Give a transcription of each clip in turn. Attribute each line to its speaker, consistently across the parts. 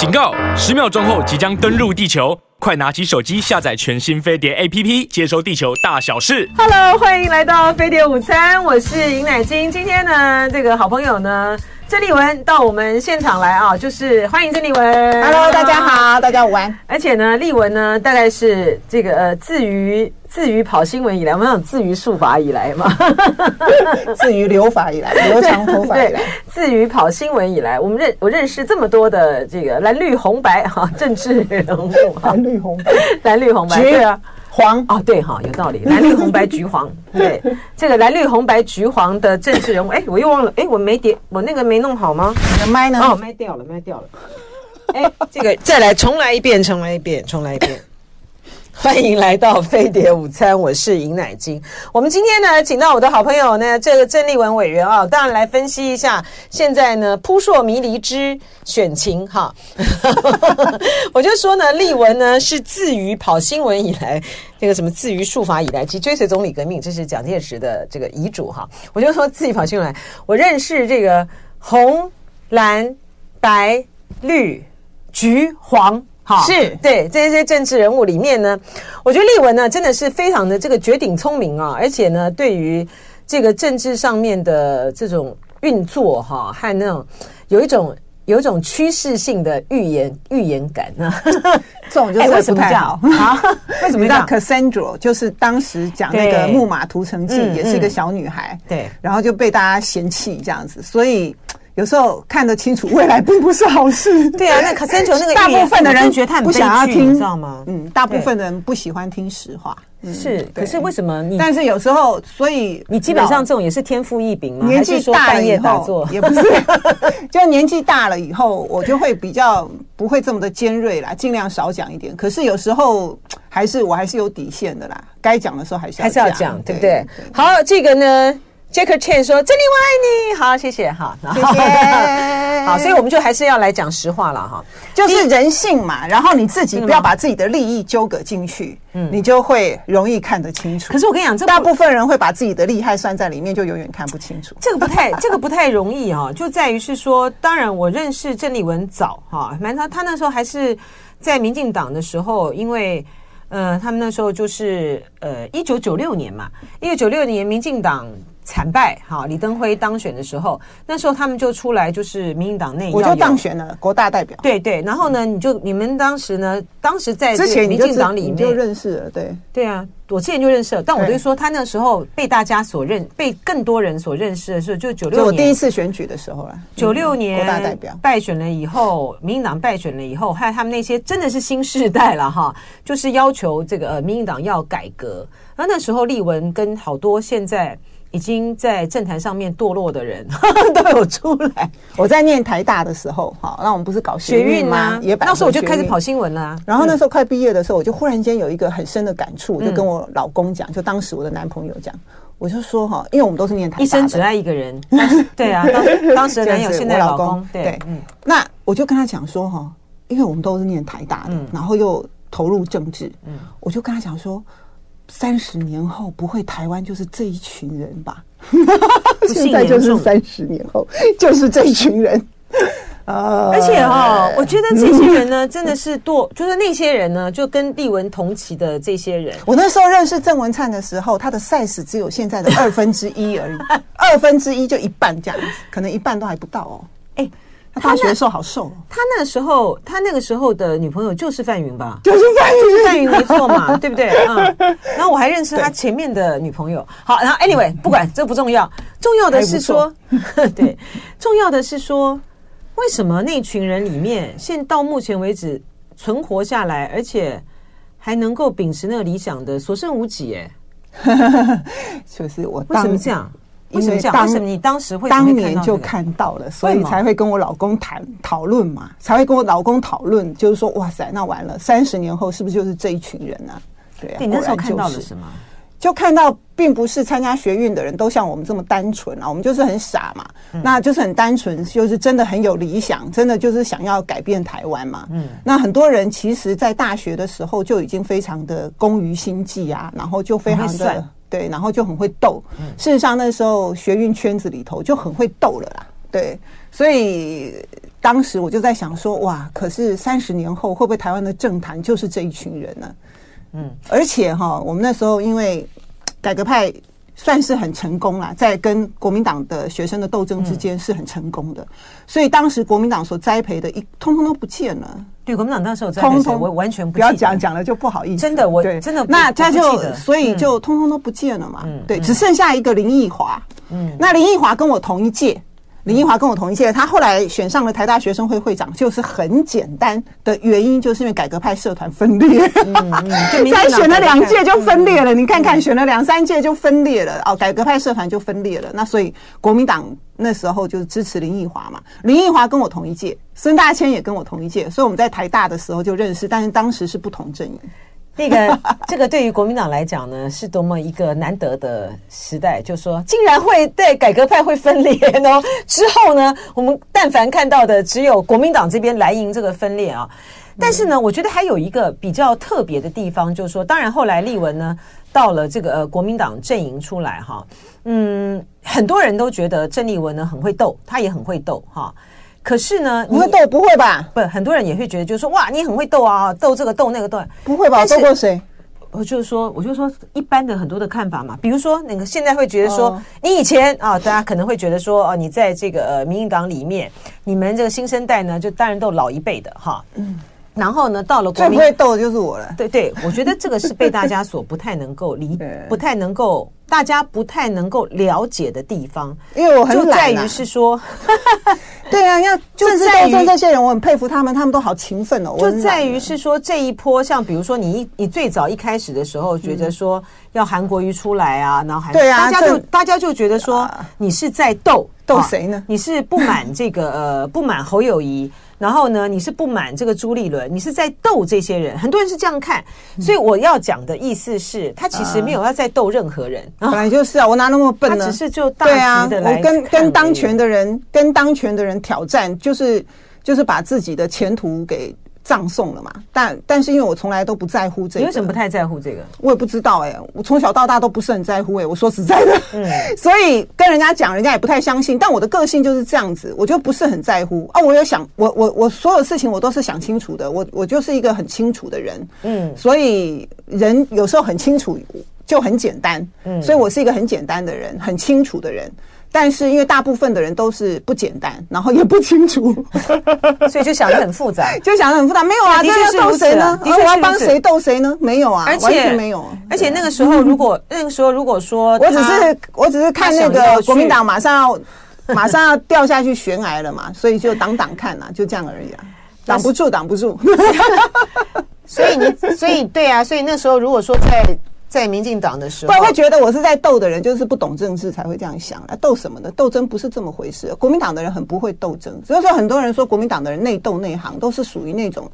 Speaker 1: 警告！十秒钟后即将登陆地球，快拿起手机下载全新飞碟 APP，接收地球大小事。
Speaker 2: Hello，欢迎来到飞碟午餐，我是尹乃菁。今天呢，这个好朋友呢。郑丽文到我们现场来啊，就是欢迎郑丽文。
Speaker 3: Hello，大家好，大家午安。
Speaker 2: 而且呢，丽文呢，大概是这个呃，自于自于跑新闻以来，我们讲自于术法以来嘛，
Speaker 3: 自于留法以来，留长头发以来，
Speaker 2: 自于跑新闻以来，我们认我认识这么多的这个蓝绿红白哈政治人物，
Speaker 3: 蓝绿红白，
Speaker 2: 蓝绿红白，
Speaker 3: 对啊。黄
Speaker 2: 哦，对哈，有道理。蓝绿红白橘黄，对这个蓝绿红白橘黄的政治人物，哎，我又忘了，哎，我没点，我那个没弄好吗？
Speaker 3: 你的麦呢？
Speaker 2: 哦，麦掉了，麦掉了。哎，这个再来，重来一遍，重来一遍，重来一遍。欢迎来到飞碟午餐，我是尹乃菁。我们今天呢，请到我的好朋友呢，这个郑丽文委员啊，当然来分析一下现在呢扑朔迷离之选情哈。我就说呢，丽文呢是自于跑新闻以来，这个什么自于术法以来，及追随总理革命，这是蒋介石的这个遗嘱哈。我就说自己跑新闻，我认识这个红蓝白绿橘黄。好是对这些政治人物里面呢，我觉得丽文呢真的是非常的这个绝顶聪明啊，而且呢，对于这个政治上面的这种运作哈，和那种有一种有一种趋势性的预言预言感呢，
Speaker 3: 这种就是 为什么叫
Speaker 2: 啊？为什么叫
Speaker 3: Cassandra？就是当时讲那个《木马屠城记》，也是一个小女孩，对，然后就被大家嫌弃这样子，所以。有时候看得清楚未来并不是好事。
Speaker 2: 对啊，那可森球那个
Speaker 3: 大部分的人觉得他不想要听，
Speaker 2: 你知道吗？
Speaker 3: 嗯，大部分的人不喜欢听实话。
Speaker 2: 是，可是为什么你？
Speaker 3: 但是有时候，所以
Speaker 2: 你基本上这种也是天赋异禀嘛？
Speaker 3: 年纪大了以后也不是，就年纪大了以后，我就会比较不会这么的尖锐啦，尽量少讲一点。可是有时候还是我还是有底线的啦，该讲的时候还是要
Speaker 2: 还是要讲，对不对？好，这个呢。Jacker Chen 说：“真的我爱你。”好，谢谢哈，谢谢。好，所以我们就还是要来讲实话了哈，
Speaker 3: 就是人性嘛。然后你自己不要把自己的利益纠葛进去，嗯，你就会容易看得清楚。
Speaker 2: 可是我跟你讲，这
Speaker 3: 大部分人会把自己的利害算在里面，就永远看不清楚。
Speaker 2: 这个不太，这个不太容易哈，就在于是说，当然我认识郑丽文早哈，蛮他他那时候还是在民进党的时候，因为呃，他们那时候就是呃，一九九六年嘛，一九九六年民进党。惨败，哈，李登辉当选的时候，那时候他们就出来，就是民进党内，
Speaker 3: 我就当选了国大代表。
Speaker 2: 对对，然后呢，你就你们当时呢，当时在之前民进党里面
Speaker 3: 就认识了，对
Speaker 2: 对啊，我之前就认识了，但我就说他那时候被大家所认，被更多人所认识的时候，就九六年，
Speaker 3: 我第一次选举的时候了，
Speaker 2: 九六年国大代表败选了以后，民进党败选了以后，还有他们那些真的是新世代了哈，就是要求这个呃民进党要改革，然后那时候立文跟好多现在。已经在政坛上面堕落的人 都有出来。
Speaker 3: 我在念台大的时候，哈，那我们不是搞学运吗？也
Speaker 2: 那时候我就开始跑新闻了。
Speaker 3: 然后那时候快毕业的时候，我就忽然间有一个很深的感触，我就跟我老公讲，就当时我的男朋友讲，我就说哈，因为我们都是念台大，
Speaker 2: 一生只爱一个人。对啊，当当时的男友，现在老公。对，嗯。
Speaker 3: 那我就跟他讲说哈，因为我们都是念台大的，然后又投入政治，嗯，我就跟他讲说。三十年后不会，台湾就是这一群人吧？现在就是三十年后就是这一群人。
Speaker 2: 啊，而且哈、哦，我觉得这些人呢，真的是多，就是那些人呢，就跟丽文同期的这些人。
Speaker 3: 我那时候认识郑文灿的时候，他的 size 只有现在的二分之一而已，二分之一就一半这样子，可能一半都还不到哦。哎。他大学的时候好瘦，哦，
Speaker 2: 他那时候，他那个时候的女朋友就是范云吧？
Speaker 3: 就是范云，
Speaker 2: 范云没错嘛，对不对？嗯。然后我还认识他前面的女朋友。好，然后 anyway，不管这不重要，重要的是说，对，重要的是说，为什么那群人里面，现到目前为止存活下来，而且还能够秉持那个理想的所剩无几？哎，
Speaker 3: 就是我
Speaker 2: 为什么这样？为？为什么你当时会
Speaker 3: 当年就看到了，所以才会跟我老公谈讨论嘛？才会跟我老公讨论，就是说，哇塞，那完了，三十年后是不是就是这一群人啊？对啊，
Speaker 2: 你那时候看到了什么？
Speaker 3: 就看到，并不是参加学运的人都像我们这么单纯啊，我们就是很傻嘛，那就是很单纯，就是真的很有理想，真的就是想要改变台湾嘛。嗯，那很多人其实，在大学的时候就已经非常的工于心计啊，然后就非常的。对，然后就很会斗。事实上，那时候学运圈子里头就很会斗了啦。对，所以当时我就在想说，哇，可是三十年后会不会台湾的政坛就是这一群人呢？嗯，而且哈，我们那时候因为改革派算是很成功了，在跟国民党的学生的斗争之间是很成功的，所以当时国民党所栽培的一通通都不见了。
Speaker 2: 对，国民党那时候栽培的，我完全不
Speaker 3: 不要讲讲了就不好意思。
Speaker 2: 真的，我真的
Speaker 3: 那他就所以就通通都不见了嘛。对，只剩下一个林奕华。嗯，那林奕华跟我同一届。林奕华跟我同一届，他后来选上了台大学生会会长，就是很简单的原因，就是因为改革派社团分裂，嗯嗯、再 选了两届就分裂了。嗯、你看看，选了两三届就分裂了哦，改革派社团就分裂了。那所以国民党那时候就支持林奕华嘛。林奕华跟我同一届，孙大千也跟我同一届，所以我们在台大的时候就认识，但是当时是不同阵营。
Speaker 2: 那个，这个对于国民党来讲呢，是多么一个难得的时代。就是说，竟然会对改革派会分裂呢？之后呢，我们但凡看到的只有国民党这边来赢这个分裂啊。但是呢，我觉得还有一个比较特别的地方，就是说，当然后来立文呢到了这个呃国民党阵营出来哈，嗯，很多人都觉得郑丽文呢很会斗，他也很会斗哈。可是呢，
Speaker 3: 你会斗不会吧？
Speaker 2: 不，很多人也会觉得，就是说，哇，你很会斗啊，斗这个斗那个斗，
Speaker 3: 不会吧？斗过谁？
Speaker 2: 我就是说，我就说一般的很多的看法嘛，比如说那个现在会觉得说，你以前啊，大家可能会觉得说，哦，你在这个呃民进党里面，你们这个新生代呢，就当然都老一辈的哈，嗯，然后呢，到了国民
Speaker 3: 最不会斗的就是我了，
Speaker 2: 对对，我觉得这个是被大家所不太能够理，不太能够。大家不太能够了解的地方，
Speaker 3: 因为我很
Speaker 2: 就在于是说，
Speaker 3: 对啊，要 就在于这些人，我很佩服他们，他们都好勤奋哦。
Speaker 2: 就在于是说这一波，像比如说你一你最早一开始的时候，觉得说要韩国瑜出来啊，然后还
Speaker 3: 对啊，
Speaker 2: 大家就大家就觉得说你是在斗
Speaker 3: 斗谁呢？
Speaker 2: 你是不满这个呃不满侯友宜。然后呢，你是不满这个朱立伦，你是在斗这些人，很多人是这样看，所以我要讲的意思是，他其实没有要再斗任何人，
Speaker 3: 本来就是啊，我哪那么笨呢？
Speaker 2: 他只是就大局的来，
Speaker 3: 我跟跟当权的人，跟当权的人挑战，就是就是把自己的前途给。葬送了嘛？但但是因为我从来都不在乎这个，
Speaker 2: 你为什么不太在乎这个？
Speaker 3: 我也不知道哎、欸，我从小到大都不是很在乎哎、欸。我说实在的，嗯，所以跟人家讲，人家也不太相信。但我的个性就是这样子，我就不是很在乎啊。我有想，我我我所有事情我都是想清楚的。我我就是一个很清楚的人，嗯，所以人有时候很清楚就很简单，嗯，所以我是一个很简单的人，很清楚的人。但是因为大部分的人都是不简单，然后也不清楚，
Speaker 2: 所以就想的很复杂，
Speaker 3: 就想的很复杂。没有啊，这是斗谁呢？的确，我要帮谁斗谁呢？没有啊，而且完全没有。
Speaker 2: 而且那个时候，如果那个时候如果说，
Speaker 3: 我只是我只是看那个国民党马上要马上要掉下去悬崖了嘛，所以就挡挡看啊，就这样而已啊，挡不住，挡不住。
Speaker 2: 所以你，所以对啊，所以那时候如果说在。在民进党的时候，
Speaker 3: 不然会觉得我是在斗的人，就是不懂政治才会这样想啊，斗什么的？斗争不是这么回事。国民党的人很不会斗争，所以说很多人说国民党的人内斗内行，都是属于那种，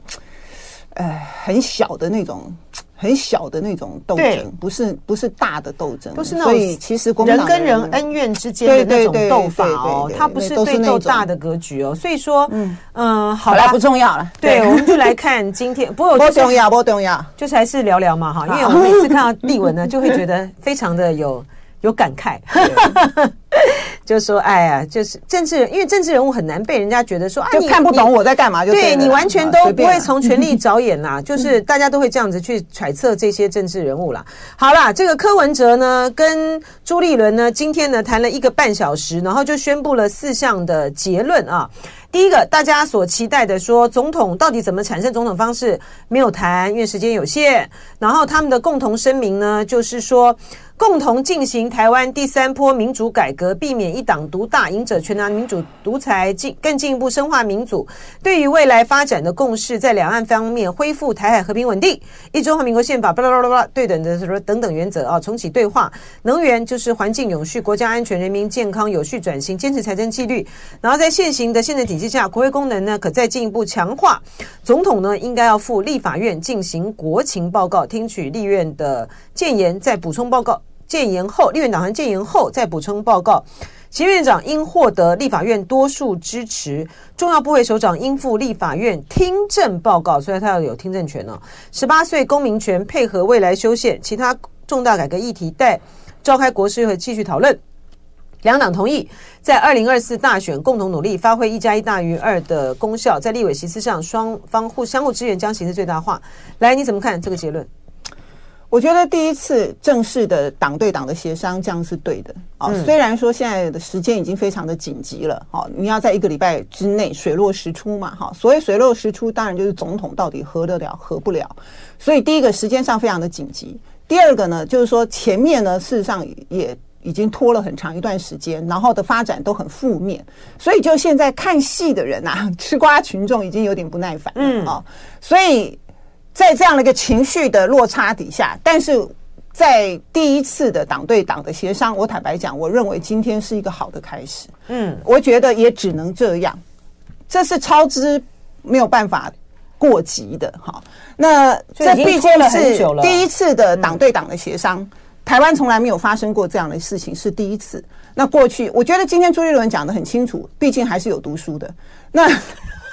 Speaker 3: 呃，很小的那种。很小的那种斗争，不是不是大的斗争，
Speaker 2: 不是那种。所以其实国民党人跟人恩怨之间的那种斗法哦，他不是对斗大的格局哦。所以说，嗯嗯，好了，
Speaker 3: 不重要了。
Speaker 2: 对，我们就来看今天，不过
Speaker 3: 不重要，不重要，
Speaker 2: 就是还是聊聊嘛哈。因为我们每次看到立文呢，就会觉得非常的有。有感慨，就说：“哎呀，就是政治人，因为政治人物很难被人家觉得说啊，
Speaker 3: 你看不懂我在干嘛，就
Speaker 2: 对你完全都不会从权力着眼啦，就是大家都会这样子去揣测这些政治人物啦。好啦，这个柯文哲呢，跟朱立伦呢，今天呢谈了一个半小时，然后就宣布了四项的结论啊。第一个，大家所期待的说，总统到底怎么产生总统方式，没有谈，因为时间有限。然后他们的共同声明呢，就是说。”共同进行台湾第三波民主改革，避免一党独大，赢者全拿民主独裁，进更进一步深化民主。对于未来发展的共识，在两岸方面恢复台海和平稳定，一中华民国宪法，巴拉巴拉巴拉，对等的说等等原则啊，重启对话。能源就是环境永续、国家安全、人民健康、有序转型，坚持财政纪律。然后在现行的宪政体系下，国会功能呢可再进一步强化。总统呢应该要赴立法院进行国情报告，听取立院的建言，再补充报告。建言后，立院党团建言后再补充报告。前院长应获得立法院多数支持，重要部会首长应赴立法院听证报告，所以他要有听证权哦。十八岁公民权配合未来修宪，其他重大改革议题待召开国是会继续讨论。两党同意在二零二四大选共同努力，发挥一加一大于二的功效，在立委席次上双方互相互支援，将形势最大化。来，你怎么看这个结论？
Speaker 3: 我觉得第一次正式的党对党的协商，这样是对的啊。虽然说现在的时间已经非常的紧急了，好，你要在一个礼拜之内水落石出嘛，哈。所谓水落石出，当然就是总统到底合得了合不了。所以第一个时间上非常的紧急。第二个呢，就是说前面呢，事实上也已经拖了很长一段时间，然后的发展都很负面，所以就现在看戏的人啊，吃瓜群众已经有点不耐烦了，嗯啊，所以。在这样的一个情绪的落差底下，但是在第一次的党对党的协商，我坦白讲，我认为今天是一个好的开始。嗯，我觉得也只能这样，这是超支没有办法过急的哈。那这毕竟是第一次的党对党的协商，台湾从来没有发生过这样的事情，是第一次。那过去，我觉得今天朱立伦讲的很清楚，毕竟还是有读书的。那。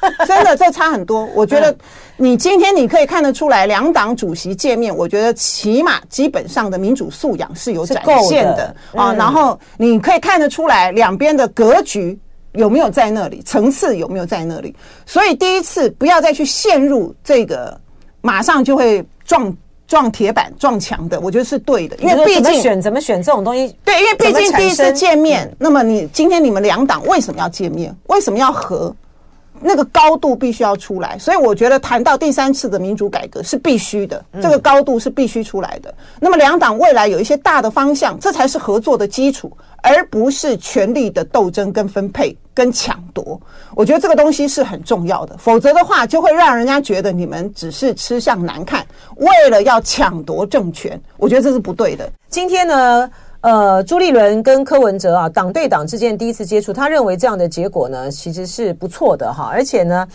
Speaker 3: 真的，这差很多。我觉得你今天你可以看得出来，两党主席见面，我觉得起码基本上的民主素养是有展现的啊。然后你可以看得出来，两边的格局有没有在那里，层次有没有在那里。所以第一次不要再去陷入这个马上就会撞撞铁板撞墙的，我觉得是对的。因为毕竟
Speaker 2: 选怎么选这种东西，
Speaker 3: 对，因为毕竟第一次见面，那么你今天你们两党为什么要见面？为什么要和？那个高度必须要出来，所以我觉得谈到第三次的民主改革是必须的，这个高度是必须出来的。那么两党未来有一些大的方向，这才是合作的基础，而不是权力的斗争跟分配跟抢夺。我觉得这个东西是很重要的，否则的话就会让人家觉得你们只是吃相难看，为了要抢夺政权，我觉得这是不对的。
Speaker 2: 今天呢？呃，朱立伦跟柯文哲啊，党对党之间第一次接触，他认为这样的结果呢，其实是不错的哈，而且呢。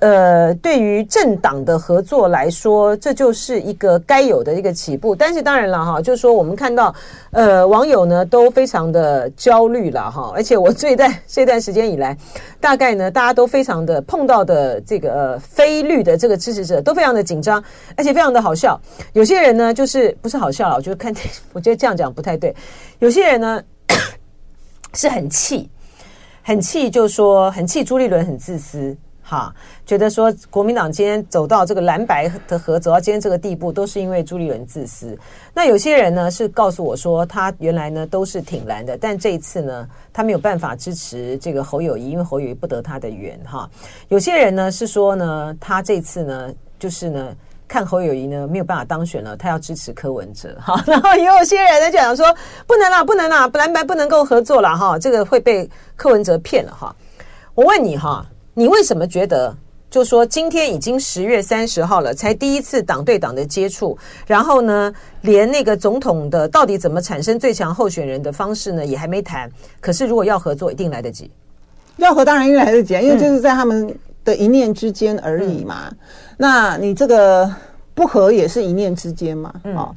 Speaker 2: 呃，对于政党的合作来说，这就是一个该有的一个起步。但是当然了哈，就是说我们看到，呃，网友呢都非常的焦虑了哈。而且我这一段这段时间以来，大概呢大家都非常的碰到的这个呃非绿的这个支持者都非常的紧张，而且非常的好笑。有些人呢就是不是好笑了，我觉得看，我觉得这样讲不太对。有些人呢 是很气，很气，就说很气朱立伦很自私。哈，觉得说国民党今天走到这个蓝白的合，走到今天这个地步，都是因为朱立伦自私。那有些人呢是告诉我说，他原来呢都是挺蓝的，但这一次呢，他没有办法支持这个侯友宜，因为侯友宜不得他的缘。哈，有些人呢是说呢，他这次呢就是呢看侯友宜呢没有办法当选了，他要支持柯文哲。哈，然后也有些人呢就讲说，不能啦，不能了，蓝白不能够合作了。哈，这个会被柯文哲骗了。哈，我问你哈。你为什么觉得，就说今天已经十月三十号了，才第一次党对党的接触，然后呢，连那个总统的到底怎么产生最强候选人的方式呢，也还没谈。可是如果要合作，一定来得及。
Speaker 3: 要合当然一定来得及啊，因为就是在他们的一念之间而已嘛。嗯、那你这个不合也是一念之间嘛，啊、嗯。哦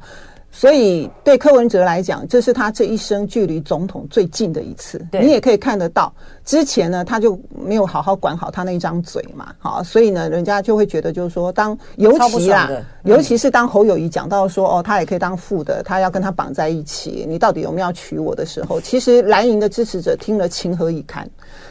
Speaker 3: 所以，对柯文哲来讲，这是他这一生距离总统最近的一次。你也可以看得到，之前呢，他就没有好好管好他那一张嘴嘛。好，所以呢，人家就会觉得，就是说，当尤其啊，尤其是当侯友谊讲到说，哦，他也可以当副的，他要跟他绑在一起，你到底有没有要娶我的时候，其实蓝营的支持者听了情何以堪。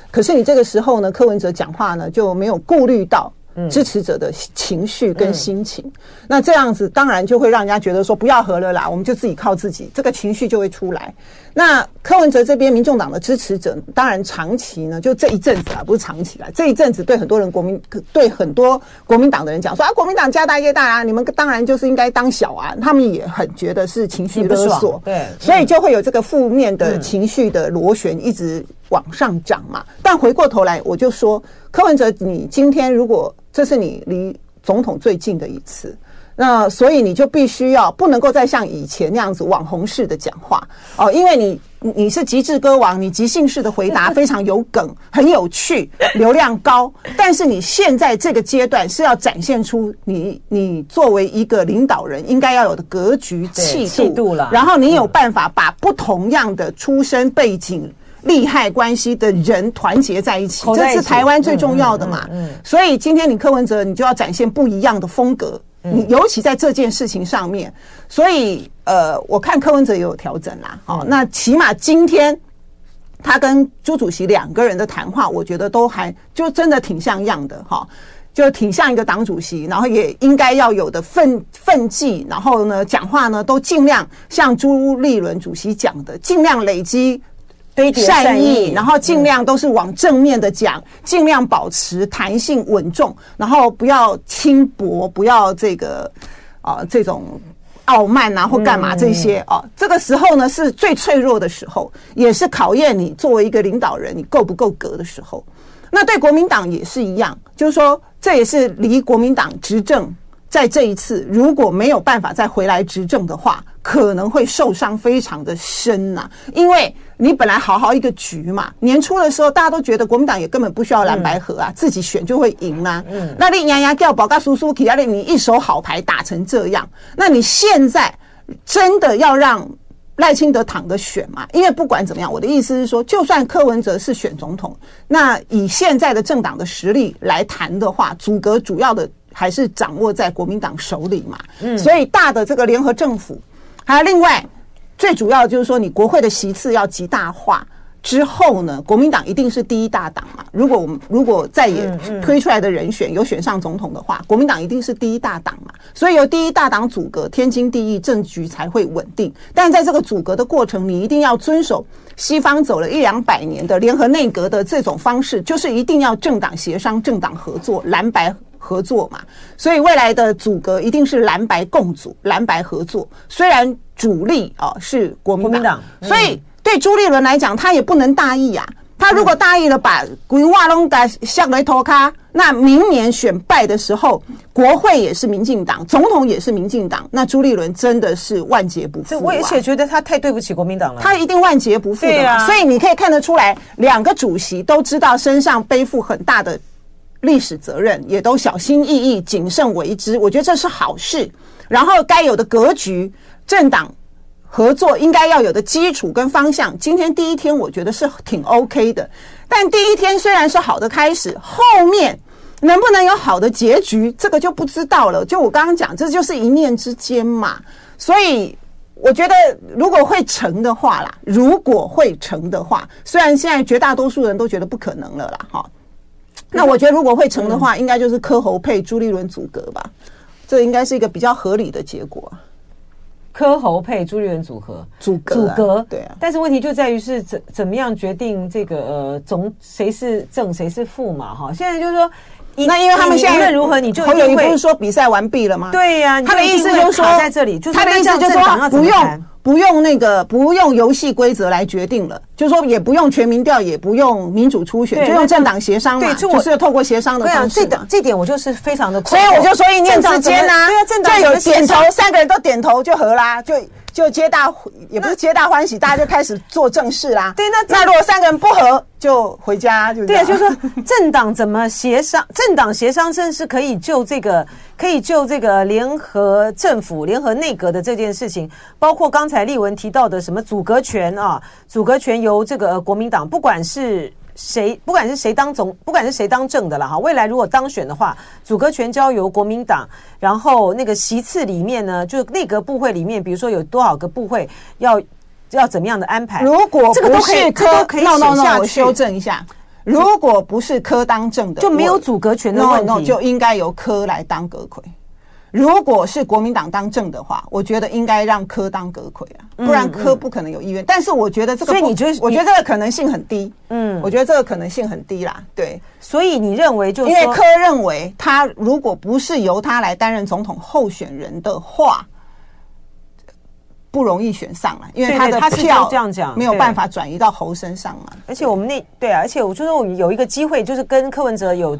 Speaker 3: 可是你这个时候呢，柯文哲讲话呢，就没有顾虑到。支持者的情绪跟心情，嗯、那这样子当然就会让人家觉得说不要和了啦，我们就自己靠自己，这个情绪就会出来。那柯文哲这边民众党的支持者，当然长期呢，就这一阵子啊，不是长期啦，这一阵子对很多人国民对很多国民党的人讲说啊，国民党家大业大啊，你们当然就是应该当小啊，他们也很觉得是情绪勒索，对，所以就会有这个负面的情绪的螺旋一直往上涨嘛。但回过头来，我就说柯文哲，你今天如果这是你离总统最近的一次，那所以你就必须要不能够再像以前那样子网红式的讲话哦，因为你你是极致歌王，你即兴式的回答 非常有梗，很有趣，流量高。但是你现在这个阶段是要展现出你你作为一个领导人应该要有的格局气度，气度了，然后你有办法把不同样的出身背景。利害关系的人团结在一起，这是台湾最重要的嘛。嗯，所以今天你柯文哲，你就要展现不一样的风格。你尤其在这件事情上面，所以呃，我看柯文哲也有调整啦。好，那起码今天他跟朱主席两个人的谈话，我觉得都还就真的挺像样的哈，就挺像一个党主席，然后也应该要有的愤愤气，然后呢，讲话呢都尽量像朱立伦主席讲的，尽量累积善意，然后尽量都是往正面的讲，尽量保持弹性稳重，然后不要轻薄，不要这个啊这种。傲慢啊，或干嘛这些哦、啊，这个时候呢是最脆弱的时候，也是考验你作为一个领导人你够不够格的时候。那对国民党也是一样，就是说这也是离国民党执政。在这一次，如果没有办法再回来执政的话，可能会受伤非常的深呐、啊。因为你本来好好一个局嘛，年初的时候大家都觉得国民党也根本不需要蓝白合啊，嗯、自己选就会赢啊。嗯，那你丫丫叫宝嘎叔叔提，让你一手好牌打成这样，那你现在真的要让赖清德躺着选嘛？因为不管怎么样，我的意思是说，就算柯文哲是选总统，那以现在的政党的实力来谈的话，阻隔主要的。还是掌握在国民党手里嘛，嗯，所以大的这个联合政府，还有另外最主要的就是说，你国会的席次要极大化之后呢，国民党一定是第一大党嘛。如果我们如果再也推出来的人选有选上总统的话，国民党一定是第一大党嘛。所以由第一大党组阁，天经地义，政局才会稳定。但在这个组阁的过程，你一定要遵守西方走了一两百年的联合内阁的这种方式，就是一定要政党协商、政党合作、蓝白。合作嘛，所以未来的组阁一定是蓝白共组、蓝白合作。虽然主力啊是国民党，所以对朱立伦来讲，他也不能大意啊。他如果大意了，把规划拢给向来拖卡，那明年选败的时候，国会也是民进党，总统也是民进党，那朱立伦真的是万劫不复。
Speaker 2: 我而且觉得他太对不起国民党了，
Speaker 3: 他一定万劫不复的嘛。所以你可以看得出来，两个主席都知道身上背负很大的。历史责任也都小心翼翼、谨慎为之，我觉得这是好事。然后该有的格局、政党合作应该要有的基础跟方向，今天第一天我觉得是挺 OK 的。但第一天虽然是好的开始，后面能不能有好的结局，这个就不知道了。就我刚刚讲，这就是一念之间嘛。所以我觉得，如果会成的话啦，如果会成的话，虽然现在绝大多数人都觉得不可能了啦，哈。那我觉得，如果会成的话，应该就是柯侯配朱立伦组阁吧，这应该是一个比较合理的结果。
Speaker 2: 柯侯配朱立伦组合
Speaker 3: 组阁，
Speaker 2: 组阁
Speaker 3: 对啊。
Speaker 2: 但是问题就在于是怎怎么样决定这个呃总谁是正谁是负嘛？哈，现在就是说。
Speaker 3: 那因为他们现在无论
Speaker 2: 如何，你就
Speaker 3: 侯友宜不是说比赛完毕了吗？
Speaker 2: 对呀，
Speaker 3: 他的意思就是说
Speaker 2: 在这里，
Speaker 3: 他的意思就是说不用不用那个不用游戏规则来决定了，就是说也不用全民调，也不用民主初选，就用政党协商嘛，就是要透过协商的方式。
Speaker 2: 这这点我就是非常的，
Speaker 3: 所以我就说一念之间呐，就有点头，三个人都点头就合啦，就。就皆大也不是皆大欢喜，大家就开始做正事啦。对，那那如果三个人不合，就回家就。
Speaker 2: 对，就是说政党怎么协商？政党协商真是可以就这个，可以就这个联合政府、联合内阁的这件事情，包括刚才丽文提到的什么组阁权啊，组阁权由这个国民党，不管是。谁不管是谁当总，不管是谁当政的了哈，未来如果当选的话，组阁权交由国民党，然后那个席次里面呢，就内阁部会里面，比如说有多少个部会要 要怎么样的安排？
Speaker 3: 如果这个都是柯，no no no，我修正一下，如果不是科当政的，
Speaker 2: 就没有组阁权的问题，no, no,
Speaker 3: 就应该由科来当阁揆。如果是国民党当政的话，我觉得应该让柯当阁魁啊，不然柯不可能有意愿。但是我觉得这个，所以你觉得，我觉得这个可能性很低。嗯，我觉得这个可能性很低啦。对，
Speaker 2: 所以你认为，就
Speaker 3: 因为柯认为他如果不是由他来担任总统候选人的话，不容易选上了，因为他的票这样讲没有办法转移到侯身上嘛。
Speaker 2: 而且我们那对啊，而且我觉得我有一个机会，就是跟柯文哲有。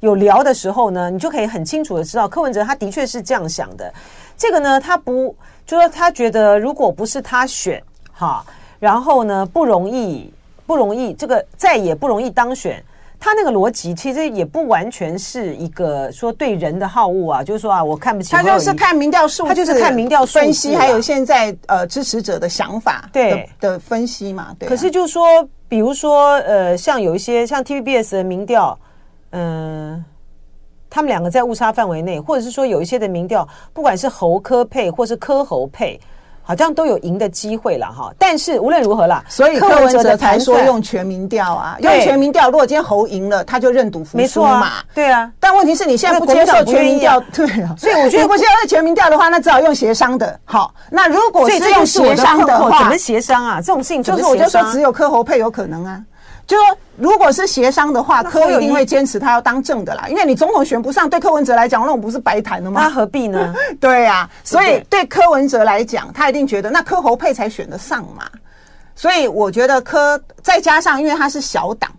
Speaker 2: 有聊的时候呢，你就可以很清楚的知道柯文哲他的确是这样想的。这个呢，他不就说他觉得如果不是他选哈，然后呢不容易不容易，这个再也不容易当选。他那个逻辑其实也不完全是一个说对人的好恶啊，就是说啊，我看不起。他
Speaker 3: 就是看民调数，
Speaker 2: 他就是看民调
Speaker 3: 分析，还有现在呃支持者的想法
Speaker 2: 对
Speaker 3: 的分析嘛。对。
Speaker 2: 可是就是说，比如说呃，像有一些像 TVBS 的民调。嗯，他们两个在误差范围内，或者是说有一些的民调，不管是侯科配或是柯侯配，好像都有赢的机会了哈。但是无论如何啦，
Speaker 3: 所以柯文哲才说用全民调啊，用全民调。如果今天侯赢了，他就认赌服输嘛。
Speaker 2: 对啊。
Speaker 3: 但问题是你现在不接受全民调，对啊。所以我觉得不接受全民调的话，那只好用协商的。好，那如果是用协商的话，
Speaker 2: 怎么协商啊？这种事情
Speaker 3: 就是我就说只有柯侯配有可能啊。就说，如果是协商的话，柯一定会坚持他要当正的啦，因为你总统选不上，对柯文哲来讲，那我不是白谈了吗？
Speaker 2: 那何必呢？
Speaker 3: 对呀、啊，所以对柯文哲来讲，他一定觉得那柯侯佩才选得上嘛。所以我觉得柯再加上，因为他是小党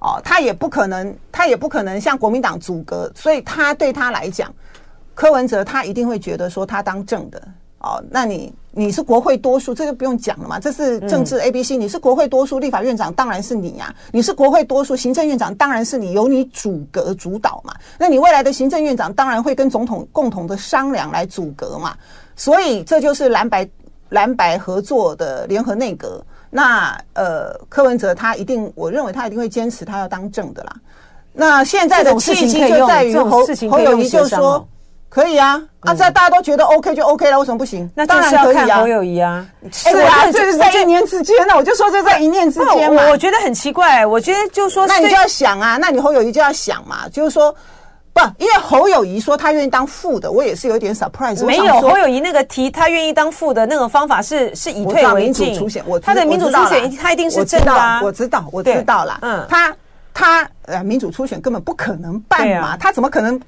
Speaker 3: 哦，他也不可能，他也不可能像国民党阻隔，所以他对他来讲，柯文哲他一定会觉得说他当正的。哦，那你你是国会多数，这就不用讲了嘛。这是政治 A B C，你是国会多数，立法院长当然是你呀、啊。你是国会多数，行政院长当然是你，由你主阁主导嘛。那你未来的行政院长当然会跟总统共同的商量来组阁嘛。所以这就是蓝白蓝白合作的联合内阁。那呃，柯文哲他一定，我认为他一定会坚持他要当政的啦。那现在的契机就在于侯侯友谊就说。可以啊，啊，在大家都觉得 OK 就 OK 了，为什么不行？
Speaker 2: 那当然可以啊。侯友谊啊，
Speaker 3: 是啊，这是在一念之间，那我就说这在一念之间嘛。
Speaker 2: 我觉得很奇怪，我觉得就说，
Speaker 3: 那你就要想啊，那你侯友谊就要想嘛，就是说，不，因为侯友谊说他愿意当副的，我也是有点 surprise。
Speaker 2: 没有侯友谊那个提他愿意当副的那个方法是是以退为进，他的民主初选他一定是正的啊，
Speaker 3: 我知道，我知道了，嗯，他他呃民主初选根本不可能办嘛，他怎么可能？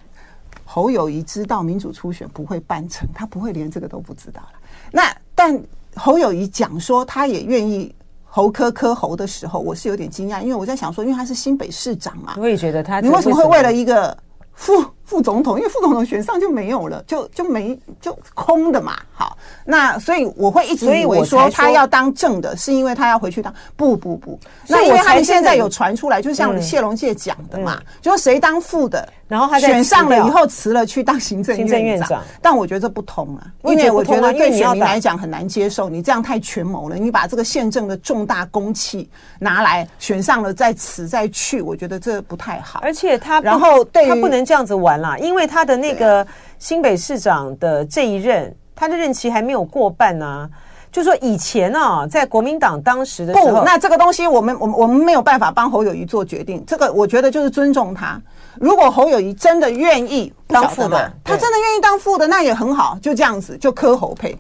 Speaker 3: 侯友谊知道民主初选不会办成，他不会连这个都不知道了。那但侯友谊讲说他也愿意侯科科侯的时候，我是有点惊讶，因为我在想说，因为他是新北市长嘛，
Speaker 2: 我也觉得他，
Speaker 3: 你为什么会为了一个副？副总统，因为副总统选上就没有了，就就没就空的嘛。好，那所以我会一直以为说他要当正的，是因为他要回去当。不不不，那因为他们现在有传出来，就像谢龙介讲的嘛，就是谁当副的，
Speaker 2: 然后他
Speaker 3: 选上了以后辞了去当行政院长。但我觉得这不通啊，因为我觉得对选民来讲很难接受，你这样太权谋了。你把这个宪政的重大公器拿来选上了再辞再去，我觉得这不太好。
Speaker 2: 而且他然后对他不能这样子玩。啦，因为他的那个新北市长的这一任，他的任期还没有过半呢、啊。就说以前啊，在国民党当时的时候，
Speaker 3: 不，那这个东西我们我们我们没有办法帮侯友谊做决定。这个我觉得就是尊重他。如果侯友谊真的愿意当副的，他真的愿意当副的，那也很好，就这样子就磕侯配，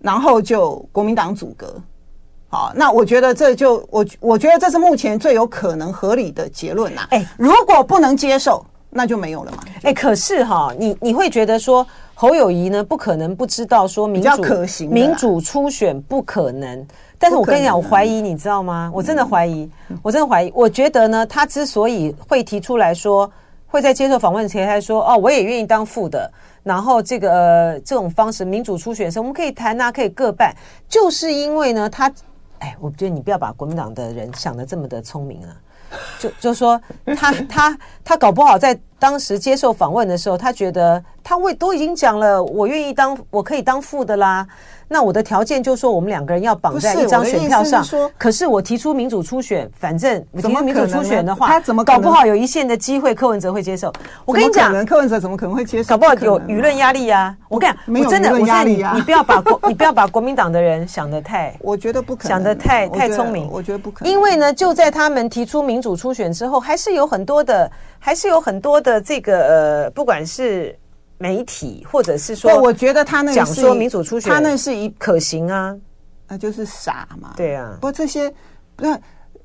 Speaker 3: 然后就国民党组阁。好，那我觉得这就我我觉得这是目前最有可能合理的结论呐。哎，如果不能接受。那就没有了嘛？
Speaker 2: 哎，可是哈，你你会觉得说侯友谊呢，不可能不知道说民主
Speaker 3: 可行，
Speaker 2: 民主初选不可能。但是我跟你讲，我怀疑，你知道吗？我真的怀疑，我真的怀疑。我觉得呢，他之所以会提出来说，会在接受访问前还说哦，我也愿意当副的，然后这个呃这种方式民主初选的时候，我们可以谈啊，可以各办，就是因为呢，他哎，我觉得你不要把国民党的人想的这么的聪明啊。就就说他他他搞不好在当时接受访问的时候，他觉得他为都已经讲了，我愿意当，我可以当副的啦。那我的条件就是说，我们两个人要绑在一张选票上。可是我提出民主初选，反正我提出民主初选的话，
Speaker 3: 他怎么
Speaker 2: 搞不好有一线的机会，柯文哲会接受。我跟你讲，
Speaker 3: 柯文哲怎么可能会接受？
Speaker 2: 搞不好有舆论压力呀。我跟你讲，我真的，我真的，你不要把国，你不要把国民党的人想得太，
Speaker 3: 我觉得不可能，
Speaker 2: 想得太太聪明。
Speaker 3: 我觉得不可能，
Speaker 2: 因为呢，就在他们提出民主初选之后，还是有很多的，还是有很多的这个呃，不管是。媒体或者是说，
Speaker 3: 我觉得他那
Speaker 2: 讲说民主初选，
Speaker 3: 他那是一
Speaker 2: 可行啊，
Speaker 3: 那就是傻嘛。
Speaker 2: 对啊，
Speaker 3: 不过这些那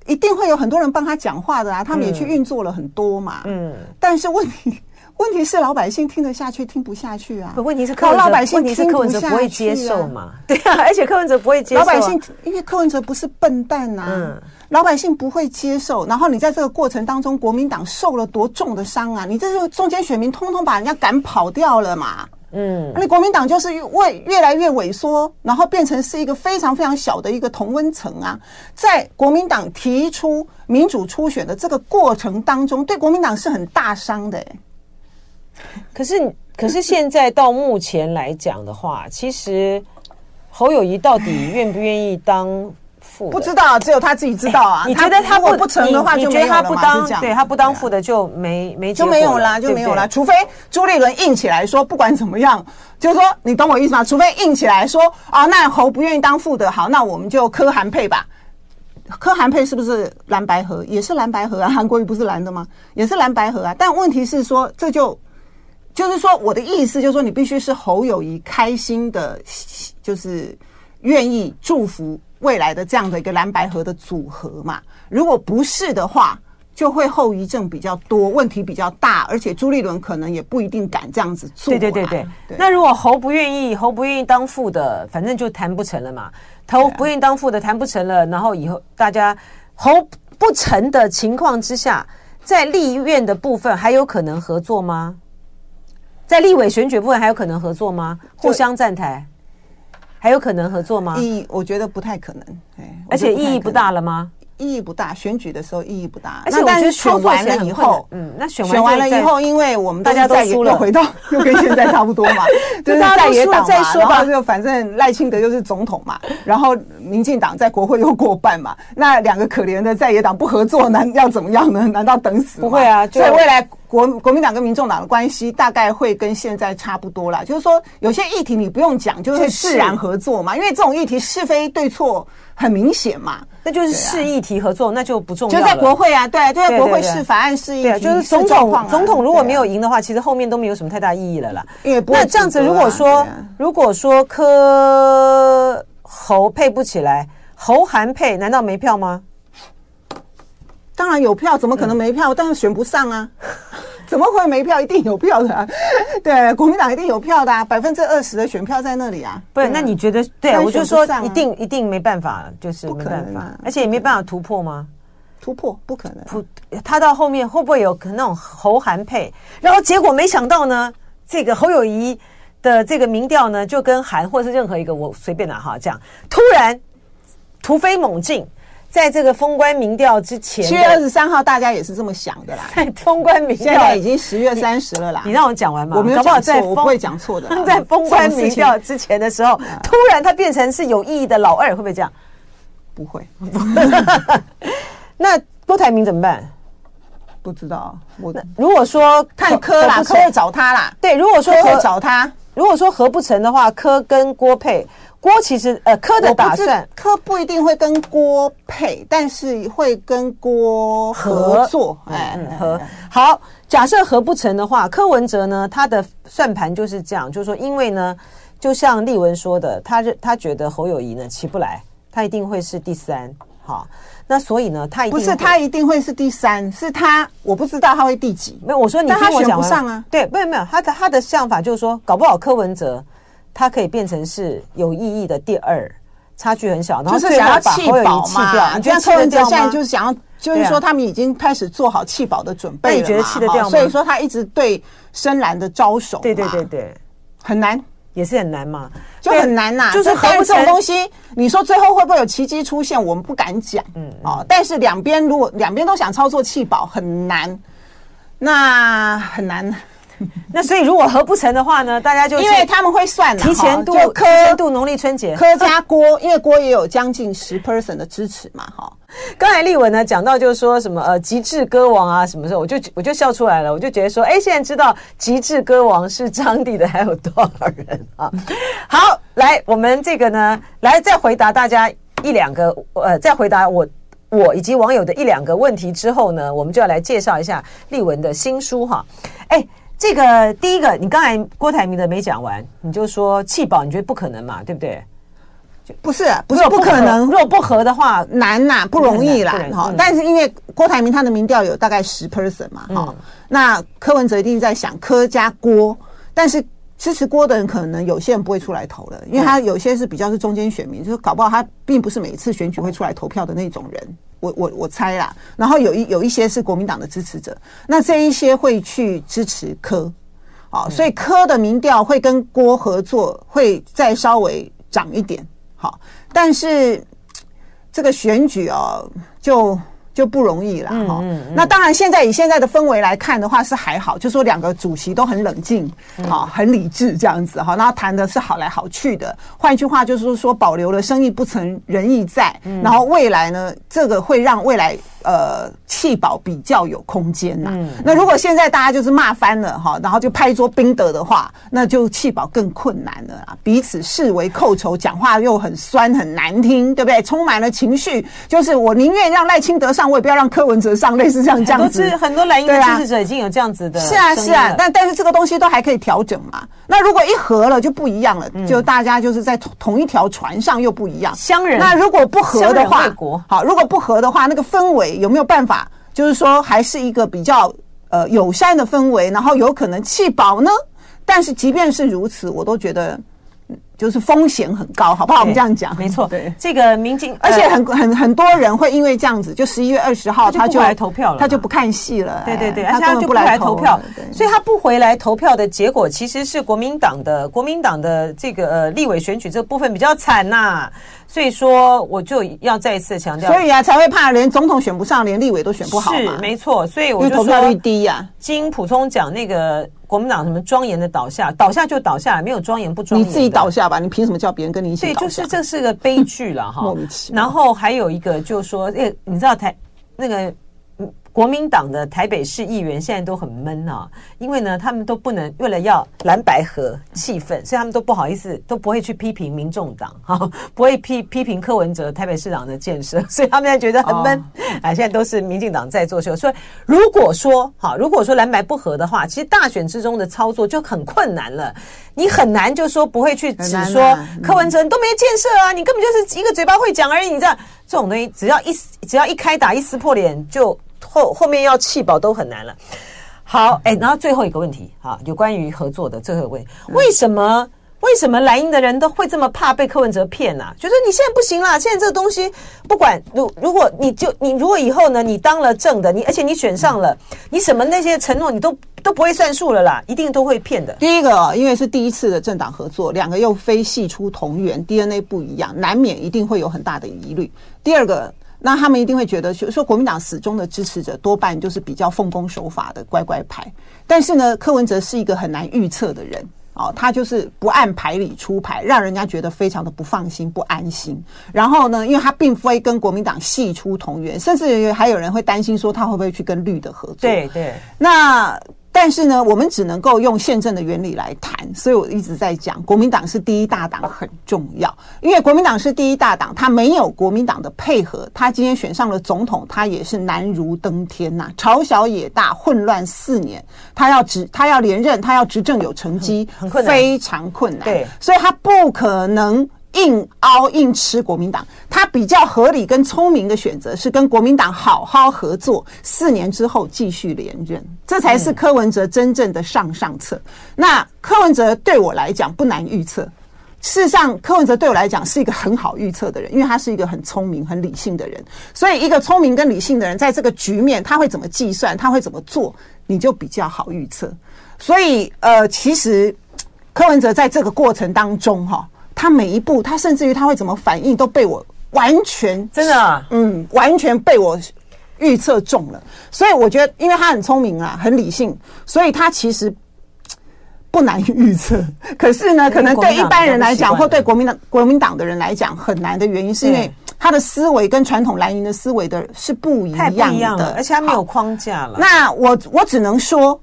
Speaker 3: 一定会有很多人帮他讲话的啊，他们也去运作了很多嘛。嗯，但是问题问题是老百姓听得下去，听不下去啊。
Speaker 2: 问题是柯文哲，问题是柯文哲不会接受嘛？对啊，而且柯文哲不会接受。
Speaker 3: 老百姓因为柯文哲不是笨蛋呐。嗯。老百姓不会接受，然后你在这个过程当中，国民党受了多重的伤啊！你这是中间选民通通把人家赶跑掉了嘛？嗯，那国民党就是越越来越萎缩，然后变成是一个非常非常小的一个同温层啊！在国民党提出民主初选的这个过程当中，对国民党是很大伤的。
Speaker 2: 可是，可是现在到目前来讲的话，其实侯友谊到底愿不愿意当？副？
Speaker 3: 不知道，只有他自己知道啊。
Speaker 2: 你觉得他
Speaker 3: 如果不成的话，就没有了嘛？
Speaker 2: 对他不当副的就没没
Speaker 3: 就没有啦，就没有啦。除非朱立伦硬起来说，不管怎么样，就是说你懂我意思吗？除非硬起来说啊，那侯不愿意当副的，好，那我们就柯韩配吧。柯韩配是不是蓝白合？也是蓝白合啊。韩国瑜不是蓝的吗？也是蓝白合啊。但问题是说，这就就是说，我的意思就是说，你必须是侯友宜开心的，就是愿意祝福未来的这样的一个蓝白合的组合嘛。如果不是的话，就会后遗症比较多，问题比较大，而且朱立伦可能也不一定敢这样子做。
Speaker 2: 对对对对。那如果侯不愿意，侯不愿意当副的，反正就谈不成了嘛。侯不愿意当副的，谈不成了，然后以后大家侯不成的情况之下，在立院的部分还有可能合作吗？在立委选举部分还有可能合作吗？互相站台还有可能合作吗？
Speaker 3: 意义我觉得不太可能，
Speaker 2: 而且意义不大了吗？
Speaker 3: 意义不大，选举的时候意义不大。
Speaker 2: 而且我觉得选完了以后，
Speaker 3: 嗯，那选完，选完了以后，因为我们大家都输了，又回到 又跟现在差不多嘛，就是在野党嘛，然后就反正赖清德又是总统嘛，然后民进党在国会又过半嘛，那两个可怜的在野党不合作，难要怎么样呢？难道等死？
Speaker 2: 不会啊，
Speaker 3: 所以未来国国民党跟民众党的关系大概会跟现在差不多啦。就是说，有些议题你不用讲，就是自然合作嘛，因为这种议题是非对错很明显嘛。
Speaker 2: 那就是释议题合作，那就不重要。
Speaker 3: 就在国会啊，对，就在国会释法案释议题。
Speaker 2: 对，就是总统总统如果没有赢的话，其实后面都没有什么太大意义了啦。那这样子，如果说如果说柯侯配不起来，侯韩配，难道没票吗？
Speaker 3: 当然有票，怎么可能没票？但是选不上啊。怎么会没票？一定有票的，啊，对，国民党一定有票的，啊，百分之二十的选票在那里啊。
Speaker 2: 不是，那你觉得？对，我就说一定一定没办法，就是没办法，而且也没办法突破吗？
Speaker 3: 突破不可能。突
Speaker 2: 他到后面会不会有可能那种侯韩配？然后结果没想到呢，这个侯友宜的这个民调呢，就跟韩或者是任何一个我随便拿哈，这样突然突飞猛进。在这个封关民调之前，
Speaker 3: 七月二十三号，大家也是这么想的啦。
Speaker 2: 在 封关民调，
Speaker 3: 现在已经十月三十了啦。
Speaker 2: 你让我讲完吗？
Speaker 3: 我没有讲错，我不会讲错的。
Speaker 2: 在封关民调之前的时候，突然他变成是有意义的老二，会不会这样？
Speaker 3: 不会。
Speaker 2: 那郭台铭怎么办？
Speaker 3: 不知道。我
Speaker 2: 如果说
Speaker 3: 看柯啦，柯会找他啦。
Speaker 2: 对，如果说
Speaker 3: 会找他，
Speaker 2: 如果说合不成的话，柯跟郭配。郭其实呃，柯的打算，
Speaker 3: 柯不一定会跟郭配，但是会跟郭合作。哎，
Speaker 2: 合好。假设合不成的话，柯文哲呢，他的算盘就是这样，就是说，因为呢，就像立文说的，他认他觉得侯友谊呢起不来，他一定会是第三。好，那所以呢，他一定
Speaker 3: 不是他一定会是第三，是他我不知道他会第几。
Speaker 2: 没有，我说你听我讲
Speaker 3: 选不上啊。
Speaker 2: 对，没有没有，他的他的想法就是说，搞不好柯文哲。他可以变成是有意义的第二，差距很小，然后
Speaker 3: 就是想要弃保嘛。你觉得柯文哲现在就是想要，就是说他们已经开始做好弃保的准备了。那你觉得弃得掉吗？所以说他一直对深蓝的招手，
Speaker 2: 对对对对，
Speaker 3: 很难，
Speaker 2: 也是很难嘛，
Speaker 3: 就很难呐。就是合不成这种东西，你说最后会不会有奇迹出现？我们不敢讲，嗯哦。但是两边如果两边都想操作弃保，很难，那很难。
Speaker 2: 那所以如果合不成的话呢？大家就
Speaker 3: 因为他们会算
Speaker 2: 提前度科度农历春节，
Speaker 3: 柯加郭，因为郭也有将近十 percent 的支持嘛，哈。
Speaker 2: 刚才立文呢讲到就是说什么呃极致歌王啊什么时候，我就我就笑出来了，我就觉得说，哎，现在知道极致歌王是张帝的还有多少人啊？好，来我们这个呢，来再回答大家一两个呃，再回答我我以及网友的一两个问题之后呢，我们就要来介绍一下立文的新书哈，哎。这个第一个，你刚才郭台铭的没讲完，你就说弃保，你觉得不可能嘛？对不对？
Speaker 3: 不是，不是不可能。
Speaker 2: 如果不合的话，
Speaker 3: 难呐，不容易啦。哈，但是因为郭台铭他的民调有大概十 percent 嘛，哈，那柯文哲一定在想柯加郭，但是支持郭的人可能有些人不会出来投了，因为他有些是比较是中间选民，就是搞不好他并不是每一次选举会出来投票的那种人。我我我猜啦，然后有一有一些是国民党的支持者，那这一些会去支持柯，好，所以柯的民调会跟郭合作，会再稍微涨一点，好，但是这个选举哦，就就不容易了哈。嗯嗯嗯、那当然，现在以现在的氛围来看的话是还好，就说两个主席都很冷静，好、嗯，很理智这样子哈。然后谈的是好来好去的，换一句话就是说保留了生意不成仁义在，嗯、然后未来呢，这个会让未来。呃，弃保比较有空间呐。嗯、那如果现在大家就是骂翻了哈，然后就拍桌宾得的话，那就弃保更困难了啊！彼此视为寇仇，讲话又很酸很难听，对不对？充满了情绪，就是我宁愿让赖清德上，我也不要让柯文哲上，类似这样这样子。
Speaker 2: 很多蓝营的支持者已经有这样子的。
Speaker 3: 是啊是啊，但但是这个东西都还可以调整嘛。那如果一合了就不一样了，嗯、就大家就是在同同一条船上又不一样。
Speaker 2: 乡人。
Speaker 3: 那如果不合的话，好，如果不合的话，那个氛围。有没有办法？就是说，还是一个比较呃友善的氛围，然后有可能弃保呢？但是即便是如此，我都觉得。就是风险很高，好不好？我们这样讲，
Speaker 2: 没错。
Speaker 3: 对，
Speaker 2: 这个民进，
Speaker 3: 而且很很很多人会因为这样子，就十一月二十号他就
Speaker 2: 来投票了，
Speaker 3: 他就不看戏了。
Speaker 2: 对对对，而且他就不来投票，所以他不回来投票的结果，其实是国民党的国民党的这个呃立委选举这个部分比较惨呐。所以说，我就要再一次强调，
Speaker 3: 所以啊，才会怕连总统选不上，连立委都选不好。
Speaker 2: 是没错，所以我就说，
Speaker 3: 投票率低呀。
Speaker 2: 经普通讲那个。国民党什么庄严的倒下，倒下就倒下，没有庄严不庄严。
Speaker 3: 你自己倒下吧，你凭什么叫别人跟你一起倒下？
Speaker 2: 对，就是这是个悲剧了哈。然后还有一个就是说，诶，你知道台那个。国民党的台北市议员现在都很闷啊，因为呢，他们都不能为了要蓝白合气氛，所以他们都不好意思，都不会去批评民众党，哈，不会批批评柯文哲台北市长的建设，所以他们现在觉得很闷。啊，现在都是民进党在作秀。所以如果说哈，如果说蓝白不合的话，其实大选之中的操作就很困难了。你很难就说不会去指说柯文哲都没建设啊，你根本就是一个嘴巴会讲而已。你知道这种东西，只要一只要一开打，一撕破脸就。后后面要弃保都很难了。好，哎，然后最后一个问题啊，有关于合作的最后一个问题，为什么为什么蓝营的人都会这么怕被柯文哲骗呢？就说你现在不行了，现在这个东西不管如如果你就你如果以后呢，你当了正的，你而且你选上了，你什么那些承诺你都都不会算数了啦，一定都会骗的。
Speaker 3: 第一个，因为是第一次的政党合作，两个又非系出同源，DNA 不一样，难免一定会有很大的疑虑。第二个。那他们一定会觉得，说国民党始终的支持者多半就是比较奉公守法的乖乖牌。但是呢，柯文哲是一个很难预测的人哦，他就是不按牌理出牌，让人家觉得非常的不放心、不安心。然后呢，因为他并非跟国民党系出同源，甚至还有人会担心说他会不会去跟绿的合作。
Speaker 2: 对对，
Speaker 3: 那。但是呢，我们只能够用宪政的原理来谈，所以我一直在讲，国民党是第一大党很重要，因为国民党是第一大党，他没有国民党的配合，他今天选上了总统，他也是难如登天呐、啊，朝小野大，混乱四年，他要执，他要连任，他要执政有成
Speaker 2: 绩，
Speaker 3: 非常困难，
Speaker 2: 对，
Speaker 3: 所以他不可能。硬凹硬吃国民党，他比较合理跟聪明的选择是跟国民党好好合作，四年之后继续连任，这才是柯文哲真正的上上策。那柯文哲对我来讲不难预测，事实上柯文哲对我来讲是一个很好预测的人，因为他是一个很聪明、很理性的人。所以，一个聪明跟理性的人，在这个局面他会怎么计算，他会怎么做，你就比较好预测。所以，呃，其实柯文哲在这个过程当中，哈。他每一步，他甚至于他会怎么反应，都被我完全
Speaker 2: 真的，啊，
Speaker 3: 嗯，完全被我预测中了。所以我觉得，因为他很聪明啊，很理性，所以他其实不难预测。可是呢，可能对一般人来讲，或对国民党国民党的人来讲，很难的原因，是因为他的思维跟传统蓝营的思维的是不一样的，一样了，
Speaker 2: 而且他没有框架了。
Speaker 3: 那我我只能说，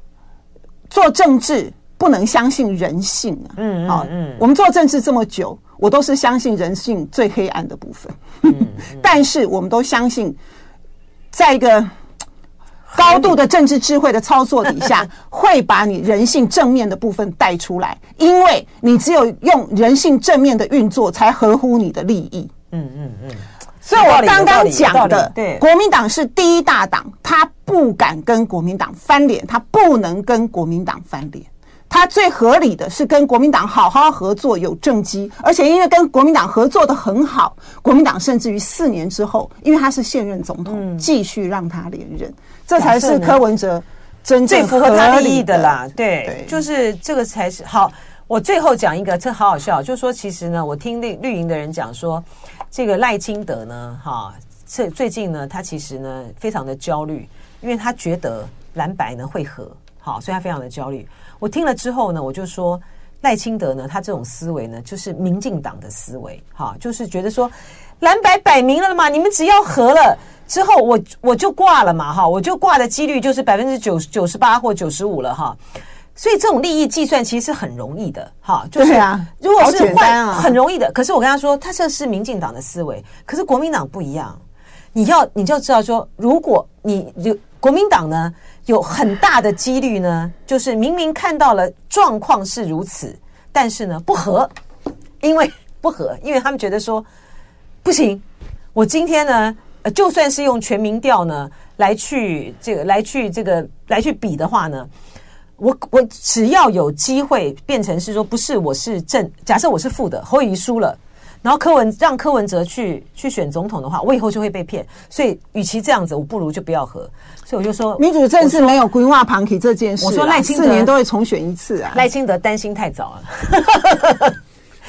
Speaker 3: 做政治。不能相信人性啊！嗯嗯嗯，我们做政治这么久，我都是相信人性最黑暗的部分。嗯嗯、但是我们都相信，在一个高度的政治智慧的操作底下，会把你人性正面的部分带出来，因为你只有用人性正面的运作，才合乎你的利益。嗯嗯嗯。所以我刚刚讲的，对，国民党是第一大党，他不敢跟国民党翻脸，他不能跟国民党翻脸。他最合理的是跟国民党好好合作，有政绩，而且因为跟国民党合作的很好，国民党甚至于四年之后，因为他是现任总统，继续让他连任，这才是柯文哲真正
Speaker 2: 最符合他利益的啦。对，就是这个才是好。我最后讲一个，这好好笑，就是说其实呢，我听绿绿营的人讲说，这个赖清德呢，哈。这最近呢，他其实呢非常的焦虑，因为他觉得蓝白呢会合，好，所以他非常的焦虑。我听了之后呢，我就说赖清德呢，他这种思维呢，就是民进党的思维，哈，就是觉得说蓝白摆明了嘛，你们只要合了之后我，我我就挂了嘛，哈，我就挂的几率就是百分之九九十八或九十五了，哈。所以这种利益计算其实是很容易的，哈，就是啊，如果是换很容易的。可是我跟他说，他这是民进党的思维，可是国民党不一样。你要你就知道说，如果你就国民党呢有很大的几率呢，就是明明看到了状况是如此，但是呢不合，因为 不合，因为他们觉得说不行，我今天呢，就算是用全民调呢来去这个来去这个来去比的话呢。我我只要有机会变成是说不是我是正，假设我是负的，侯友宜输了，然后柯文让柯文哲去去选总统的话，我以后就会被骗。所以与其这样子，我不如就不要和。所以我就说，
Speaker 3: 民主政治没有规划旁体这件事。我说赖清德四年都会重选一次啊，
Speaker 2: 赖清德担心太早了。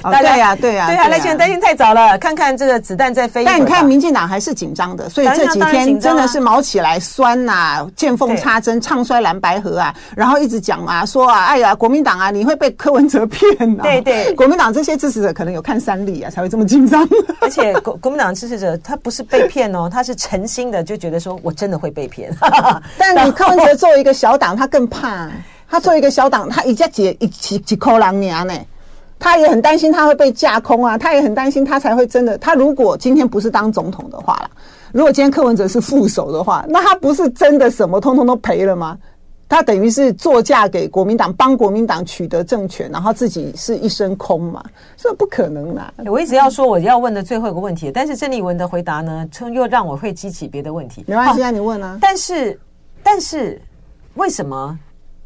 Speaker 3: 哦、对呀，对呀，
Speaker 2: 对呀，赖清德担心太早了，看看这个子弹在飞。
Speaker 3: 但你看，民进党还是紧张的，所以这几天真的是毛起来酸呐、啊，见缝插针，唱衰蓝白河啊，然后一直讲啊，说啊，哎呀，国民党啊，你会被柯文哲骗啊。
Speaker 2: 对对，国
Speaker 3: 民党这些支持者可能有看三立啊，才会这么紧张。
Speaker 2: 而且国国民党支持者他不是被骗哦，他是诚心的就觉得说我真的会被骗。
Speaker 3: 但你柯文哲作为一个小党，他更怕，他作为一个小党，他一家几一几几口人娘呢？他也很担心他会被架空啊，他也很担心他才会真的。他如果今天不是当总统的话啦，如果今天柯文哲是副手的话，那他不是真的什么通通都赔了吗？他等于是作嫁给国民党，帮国民党取得政权，然后自己是一身空嘛？这不可能啦！
Speaker 2: 我一直要说我要问的最后一个问题，但是郑丽文的回答呢，又让我会激起别的问题。
Speaker 3: 没关系啊，你问啊。
Speaker 2: 但是，但是为什么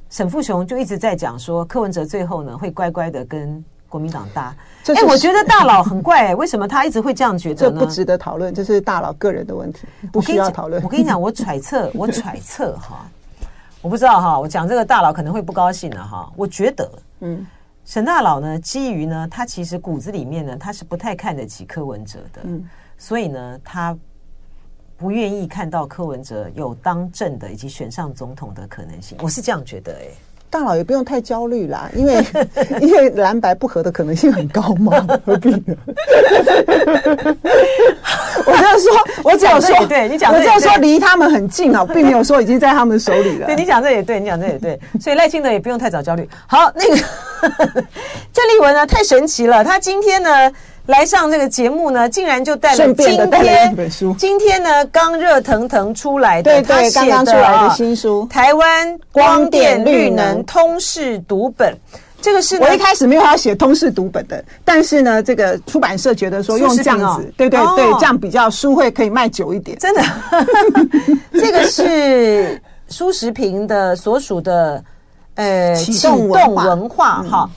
Speaker 2: 沈富雄就一直在讲说柯文哲最后呢会乖乖的跟？国民党大，哎，我觉得大佬很怪为什么他一直会这样觉得呢？
Speaker 3: 这不值得讨论，这是大佬个人的问题，不需要讨论。
Speaker 2: 我跟你讲，我揣测，我揣测哈，我不知道哈，我讲这个大佬可能会不高兴了哈。我觉得，嗯，沈大佬呢，基于呢，他其实骨子里面呢，他是不太看得起柯文哲的，嗯，所以呢，他不愿意看到柯文哲有当政的以及选上总统的可能性。我是这样觉得哎、欸。
Speaker 3: 大佬也不用太焦虑啦，因为 因为蓝白不合的可能性很高嘛，何必呢？我就是说，我只有说，
Speaker 2: 对 你讲，
Speaker 3: 我只有说离他们很近啊，并没有说已经在他们手里了。
Speaker 2: 对你讲这也对，你讲这也对，所以赖清德也不用太早焦虑。好，那个郑丽文呢，太神奇了，他今天呢。来上这个节目呢，竟然就带了今天今天呢刚热腾腾出来的，
Speaker 3: 对对，刚刚出来的新书《
Speaker 2: 台湾光电绿能通识读本》。这个是
Speaker 3: 我一开始没有要写通识读本的，但是呢，这个出版社觉得说用这样子，对对对，这样比较书会可以卖久一点。
Speaker 2: 真的，这个是苏时平的所属的呃启动文化。哈。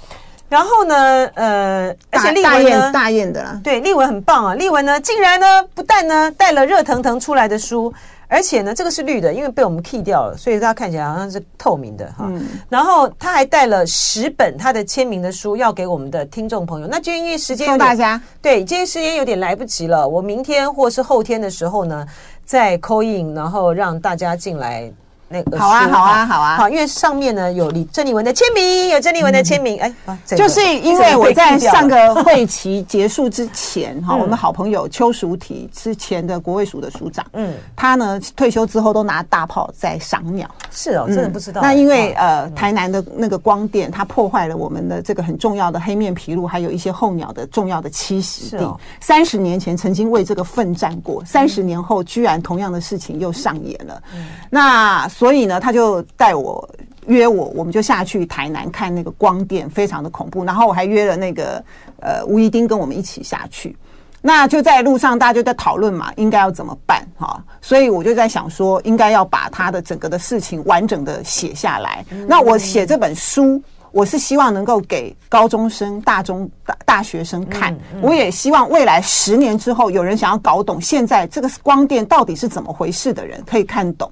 Speaker 2: 然后呢，呃，而且立文呢，
Speaker 3: 大雁的啦，
Speaker 2: 对，立文很棒啊。立文呢，竟然呢，不但呢带了热腾腾出来的书，而且呢，这个是绿的，因为被我们 key 掉了，所以它看起来好像是透明的哈。嗯、然后他还带了十本他的签名的书，要给我们的听众朋友。那就因为时间，
Speaker 3: 送大家。
Speaker 2: 对，今天时间有点来不及了，我明天或是后天的时候呢，再 call in，然后让大家进来。那个
Speaker 3: 好啊，好啊，好啊，
Speaker 2: 好，因为上面呢有李郑丽文的签名，有郑丽文的签名，哎，
Speaker 3: 就是因为我在上个会期结束之前，哈，我们好朋友邱淑体之前的国卫署的署长，嗯，他呢退休之后都拿大炮在赏鸟，
Speaker 2: 是哦，真的不知道。
Speaker 3: 那因为呃，台南的那个光电，它破坏了我们的这个很重要的黑面琵鹭，还有一些候鸟的重要的栖息地。三十年前曾经为这个奋战过，三十年后居然同样的事情又上演了，那。所以呢，他就带我约我，我们就下去台南看那个光电，非常的恐怖。然后我还约了那个呃吴一丁跟我们一起下去。那就在路上，大家就在讨论嘛，应该要怎么办哈？所以我就在想说，应该要把他的整个的事情完整的写下来。那我写这本书，我是希望能够给高中生、大中大大学生看。我也希望未来十年之后，有人想要搞懂现在这个光电到底是怎么回事的人，可以看懂。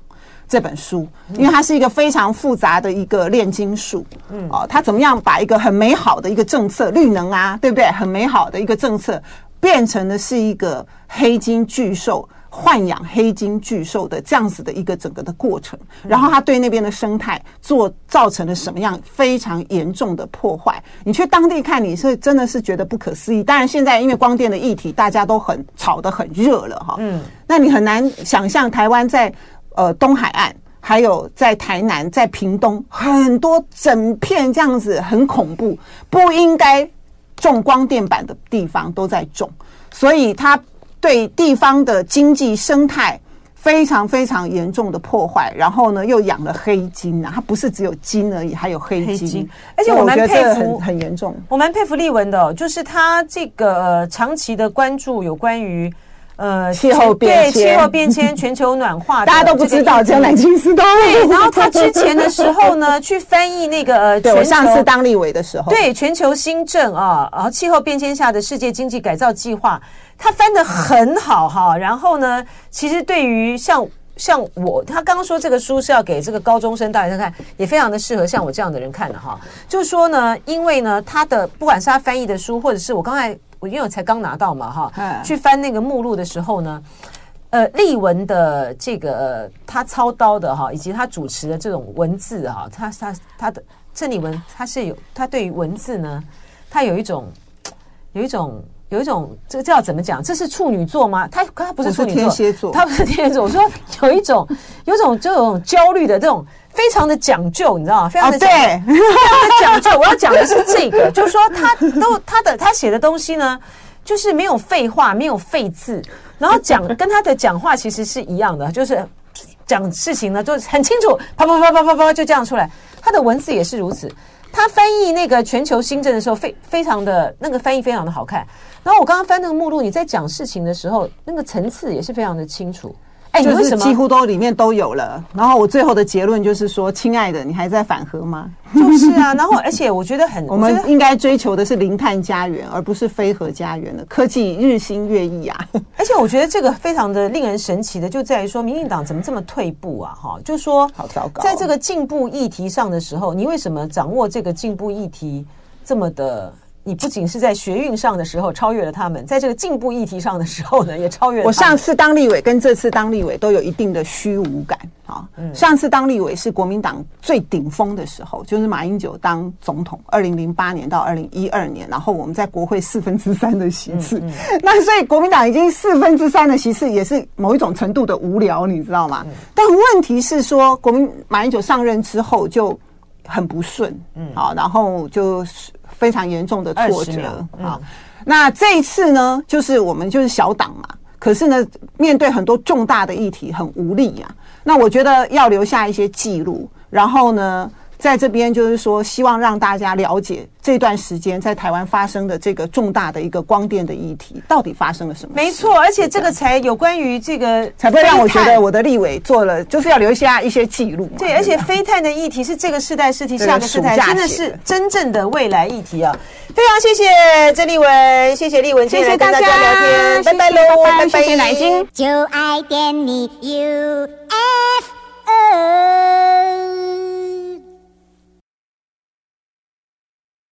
Speaker 3: 这本书，因为它是一个非常复杂的一个炼金术，嗯，哦，它怎么样把一个很美好的一个政策，绿能啊，对不对？很美好的一个政策，变成的是一个黑金巨兽豢养黑金巨兽的这样子的一个整个的过程，然后它对那边的生态做造成了什么样非常严重的破坏？你去当地看，你是真的是觉得不可思议。当然，现在因为光电的议题，大家都很吵得很热了哈。嗯，那你很难想象台湾在呃东海岸，还有在台南、在屏东，很多整片这样子很恐怖，不应该种光电板的地方都在种，所以它。对地方的经济生态非常非常严重的破坏，然后呢，又养了黑金啊，它不是只有金而已，还有黑金，黑金
Speaker 2: 而且我蛮佩服，
Speaker 3: 很严重。
Speaker 2: 我蛮佩服丽文的，哦，就是他这个、呃、长期的关注有关于呃
Speaker 3: 气候变迁、
Speaker 2: 气候变迁、全球暖化，
Speaker 3: 大家都不知道，江南金知道。
Speaker 2: 对，然后他之前的时候呢，去翻译那个呃，
Speaker 3: 对我上次当立委的时候，
Speaker 2: 对全球新政啊，然后气候变迁下的世界经济改造计划。他翻得很好哈，然后呢，其实对于像像我，他刚刚说这个书是要给这个高中生大学生看，也非常的适合像我这样的人看的哈。就是说呢，因为呢，他的不管是他翻译的书，或者是我刚才我因为我才刚拿到嘛哈，去翻那个目录的时候呢，呃，立文的这个他操刀的哈，以及他主持的这种文字哈，他他他的郑立文他是有他对于文字呢，他有一种有一种。有一种，这个叫怎么讲？这是处女座吗？他他不是处女座，
Speaker 3: 天蝎座，
Speaker 2: 他不是天蝎座。我说有一种，有一种就有种焦虑的这种，非常的讲究，你知道吗？非常的讲究，
Speaker 3: 哦、对，
Speaker 2: 非常的讲究。我要讲的是这个，就是说他都他的他写的东西呢，就是没有废话，没有废字，然后讲跟他的讲话其实是一样的，就是讲事情呢，就是很清楚，啪啪啪啪啪啪就这样出来。他的文字也是如此。他翻译那个全球新政的时候，非非常的那个翻译非常的好看。然后我刚刚翻那个目录，你在讲事情的时候，那个层次也是非常的清楚。哎，你为什么
Speaker 3: 几乎都里面都有了？然后我最后的结论就是说，亲爱的，你还在反核吗？
Speaker 2: 就是啊。然后，而且我觉得很，
Speaker 3: 我们应该追求的是零碳家园，而不是非核家园的科技日新月异啊。
Speaker 2: 而且我觉得这个非常的令人神奇的，就在于说，民进党怎么这么退步啊？哈，就说
Speaker 3: 好糟糕，
Speaker 2: 在这个进步议题上的时候，你为什么掌握这个进步议题这么的？你不仅是在学运上的时候超越了他们，在这个进步议题上的时候呢，也超越了。
Speaker 3: 我上次当立委跟这次当立委都有一定的虚无感啊。上次当立委是国民党最顶峰的时候，就是马英九当总统，二零零八年到二零一二年，然后我们在国会四分之三的席次，那所以国民党已经四分之三的席次也是某一种程度的无聊，你知道吗？但问题是说，国民马英九上任之后就很不顺，嗯，好，然后就是。非常严重的挫折啊！那这一次呢，就是我们就是小党嘛，可是呢，面对很多重大的议题很无力呀。那我觉得要留下一些记录，然后呢，在这边就是说，希望让大家了解这段时间在台湾发生的这个重大的一个光电的议题，到底发生了什么？
Speaker 2: 没错，而且这个才有关于这个，
Speaker 3: 才不会让我觉得我的立委做了，就是要留下一些记录。
Speaker 2: 对，而且飞碳的议题是这个世代试题，下个世代真的是真正的未来议题啊！非常谢谢郑立文，谢谢丽文，谢谢大家聊天，拜拜喽，拜拜，谢谢乃菁，就爱点你 UFO。